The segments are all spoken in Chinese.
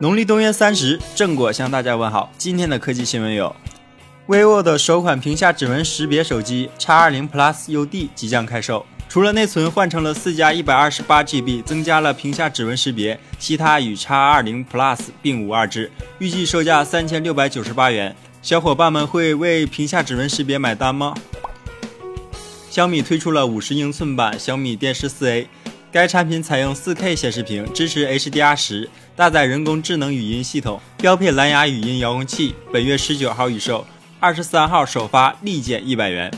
农历冬月三十，正果向大家问好。今天的科技新闻有：vivo 的首款屏下指纹识别手机 X20 Plus UD 即将开售。除了内存换成了四加一百二十八 GB，增加了屏下指纹识别，其他与 X20 Plus 并无二致。预计售价三千六百九十八元。小伙伴们会为屏下指纹识别买单吗？小米推出了五十英寸版小米电视四 A。该产品采用 4K 显示屏，支持 HDR 十，搭载人工智能语音系统，标配蓝牙语音遥控器。本月十九号预售，二十三号首发，立减一百元。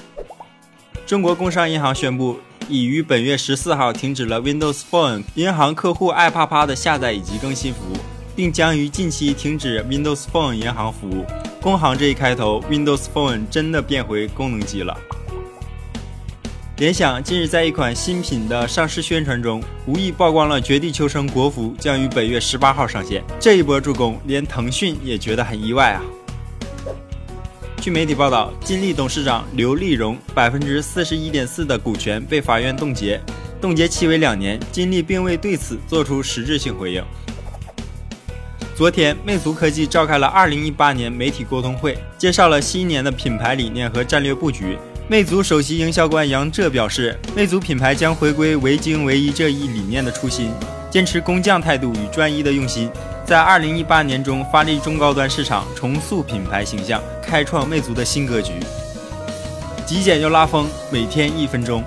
中国工商银行宣布，已于本月十四号停止了 Windows Phone 银行客户爱啪啪的下载以及更新服务，并将于近期停止 Windows Phone 银行服务。工行这一开头，Windows Phone 真的变回功能机了。联想近日在一款新品的上市宣传中，无意曝光了《绝地求生》国服将于本月十八号上线。这一波助攻，连腾讯也觉得很意外啊！据媒体报道，金立董事长刘立荣百分之四十一点四的股权被法院冻结，冻结期为两年。金立并未对此做出实质性回应。昨天，魅族科技召开了二零一八年媒体沟通会，介绍了新一年的品牌理念和战略布局。魅族首席营销官杨浙表示，魅族品牌将回归唯精唯一这一理念的初心，坚持工匠态度与专一的用心，在二零一八年中发力中高端市场，重塑品牌形象，开创魅族的新格局。极简又拉风，每天一分钟。